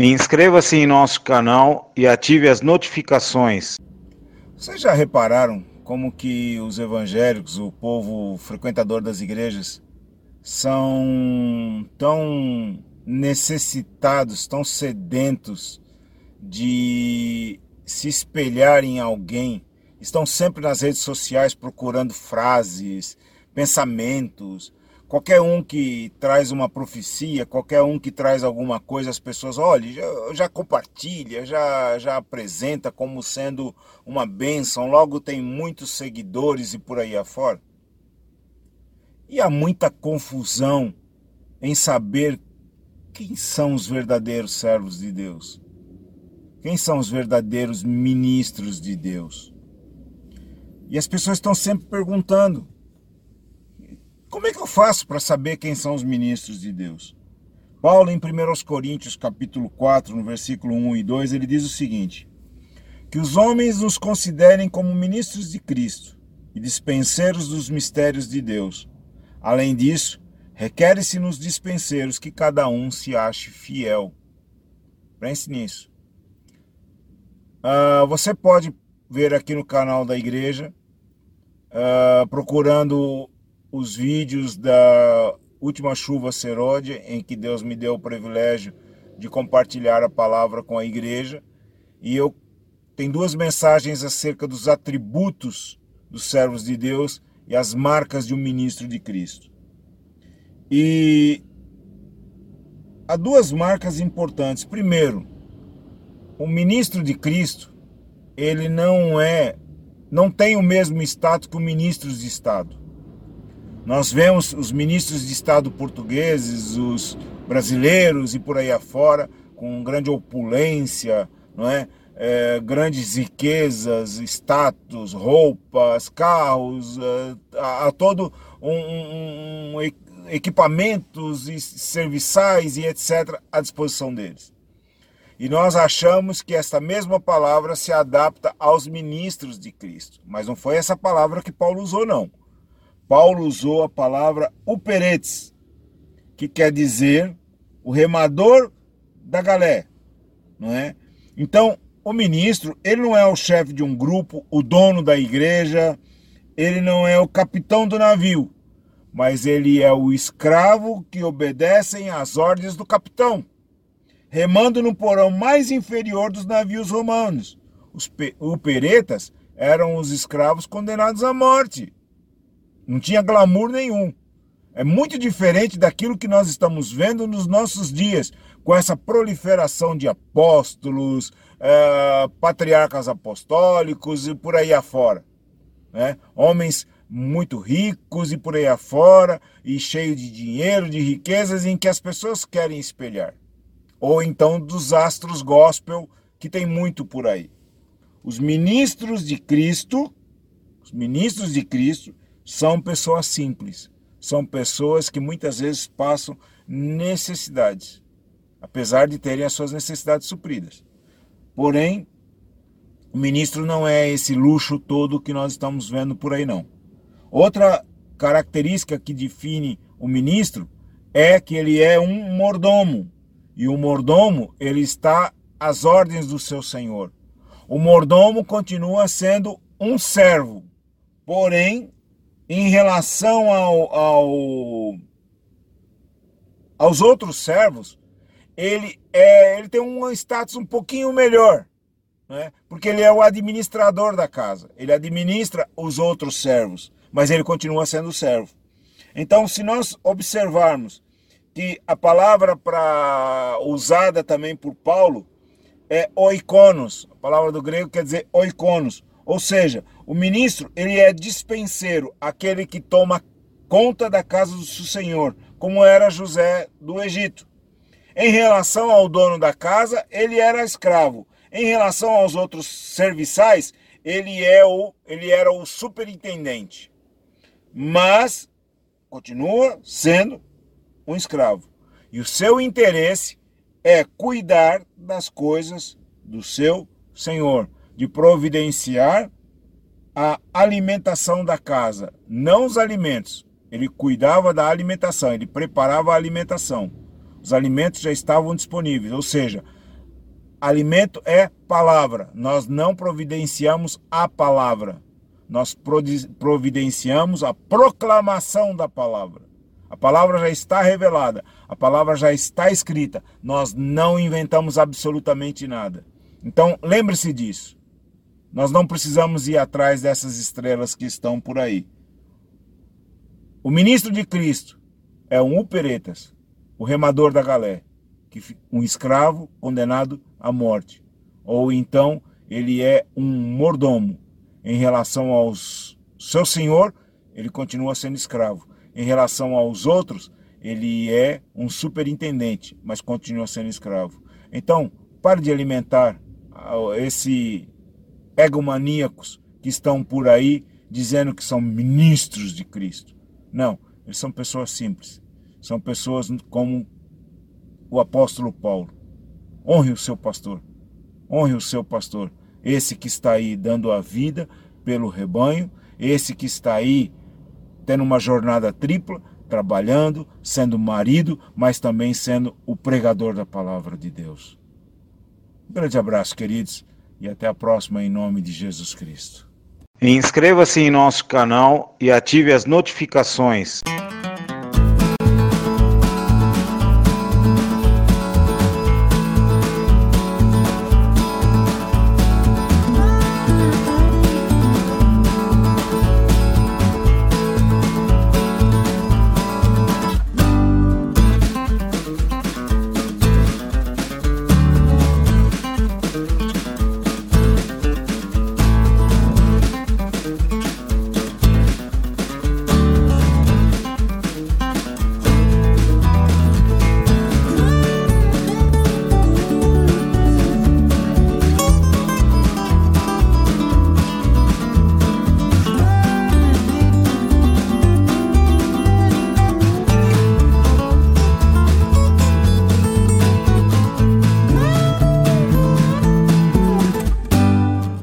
Inscreva-se em nosso canal e ative as notificações. Vocês já repararam como que os evangélicos, o povo frequentador das igrejas, são tão necessitados, tão sedentos de se espelhar em alguém, estão sempre nas redes sociais procurando frases, pensamentos. Qualquer um que traz uma profecia, qualquer um que traz alguma coisa, as pessoas, olha, já, já compartilha, já, já apresenta como sendo uma bênção, logo tem muitos seguidores e por aí afora. E há muita confusão em saber quem são os verdadeiros servos de Deus. Quem são os verdadeiros ministros de Deus? E as pessoas estão sempre perguntando: como é que eu faço para saber quem são os ministros de Deus? Paulo, em 1 Coríntios, capítulo 4, no versículo 1 e 2, ele diz o seguinte: Que os homens nos considerem como ministros de Cristo e dispenseiros dos mistérios de Deus. Além disso, requer-se nos dispenseiros que cada um se ache fiel. Pense nisso. Uh, você pode ver aqui no canal da igreja, uh, procurando os vídeos da última chuva serode, em que Deus me deu o privilégio de compartilhar a palavra com a igreja. E eu tenho duas mensagens acerca dos atributos dos servos de Deus e as marcas de um ministro de Cristo. E há duas marcas importantes. Primeiro, o ministro de Cristo, ele não é, não tem o mesmo status que os ministros de Estado. Nós vemos os ministros de Estado portugueses, os brasileiros e por aí afora, com grande opulência, não é? É, grandes riquezas, status, roupas, carros, é, a, a todo um, um, um, equipamentos e serviçais e etc. à disposição deles. E nós achamos que esta mesma palavra se adapta aos ministros de Cristo. Mas não foi essa palavra que Paulo usou, não. Paulo usou a palavra uperetes, que quer dizer o remador da galé, não é? Então, o ministro, ele não é o chefe de um grupo, o dono da igreja, ele não é o capitão do navio, mas ele é o escravo que obedecem às ordens do capitão remando no porão mais inferior dos navios romanos. Os uperetas eram os escravos condenados à morte. Não tinha glamour nenhum. É muito diferente daquilo que nós estamos vendo nos nossos dias, com essa proliferação de apóstolos, é, patriarcas apostólicos e por aí afora. Né? Homens muito ricos e por aí afora, e cheios de dinheiro, de riquezas, em que as pessoas querem espelhar ou então dos astros gospel, que tem muito por aí. Os ministros de Cristo, os ministros de Cristo, são pessoas simples, são pessoas que muitas vezes passam necessidades, apesar de terem as suas necessidades supridas. Porém, o ministro não é esse luxo todo que nós estamos vendo por aí, não. Outra característica que define o ministro é que ele é um mordomo, e o mordomo, ele está às ordens do seu senhor. O mordomo continua sendo um servo, porém, em relação ao, ao aos outros servos, ele, é, ele tem um status um pouquinho melhor, né? porque ele é o administrador da casa, ele administra os outros servos, mas ele continua sendo servo. Então, se nós observarmos que a palavra para usada também por Paulo é oikonos. A palavra do grego quer dizer oikonos. Ou seja, o ministro, ele é dispenseiro, aquele que toma conta da casa do seu senhor, como era José do Egito. Em relação ao dono da casa, ele era escravo. Em relação aos outros serviçais, ele, é o, ele era o superintendente. Mas continua sendo um escravo. E o seu interesse é cuidar das coisas do seu senhor, de providenciar a alimentação da casa, não os alimentos. Ele cuidava da alimentação, ele preparava a alimentação. Os alimentos já estavam disponíveis, ou seja, alimento é palavra. Nós não providenciamos a palavra. Nós providenciamos a proclamação da palavra. A palavra já está revelada, a palavra já está escrita. Nós não inventamos absolutamente nada. Então, lembre-se disso. Nós não precisamos ir atrás dessas estrelas que estão por aí. O ministro de Cristo é um uperetas, o remador da galé, um escravo condenado à morte. Ou então ele é um mordomo em relação aos seu senhor, ele continua sendo escravo. Em relação aos outros, ele é um superintendente, mas continua sendo escravo. Então, pare de alimentar esse egomaníacos que estão por aí dizendo que são ministros de Cristo. Não, eles são pessoas simples. São pessoas como o apóstolo Paulo. Honre o seu pastor. Honre o seu pastor. Esse que está aí dando a vida pelo rebanho, esse que está aí tendo uma jornada tripla, trabalhando, sendo marido, mas também sendo o pregador da palavra de Deus. Um grande abraço, queridos, e até a próxima em nome de Jesus Cristo. Inscreva-se em nosso canal e ative as notificações.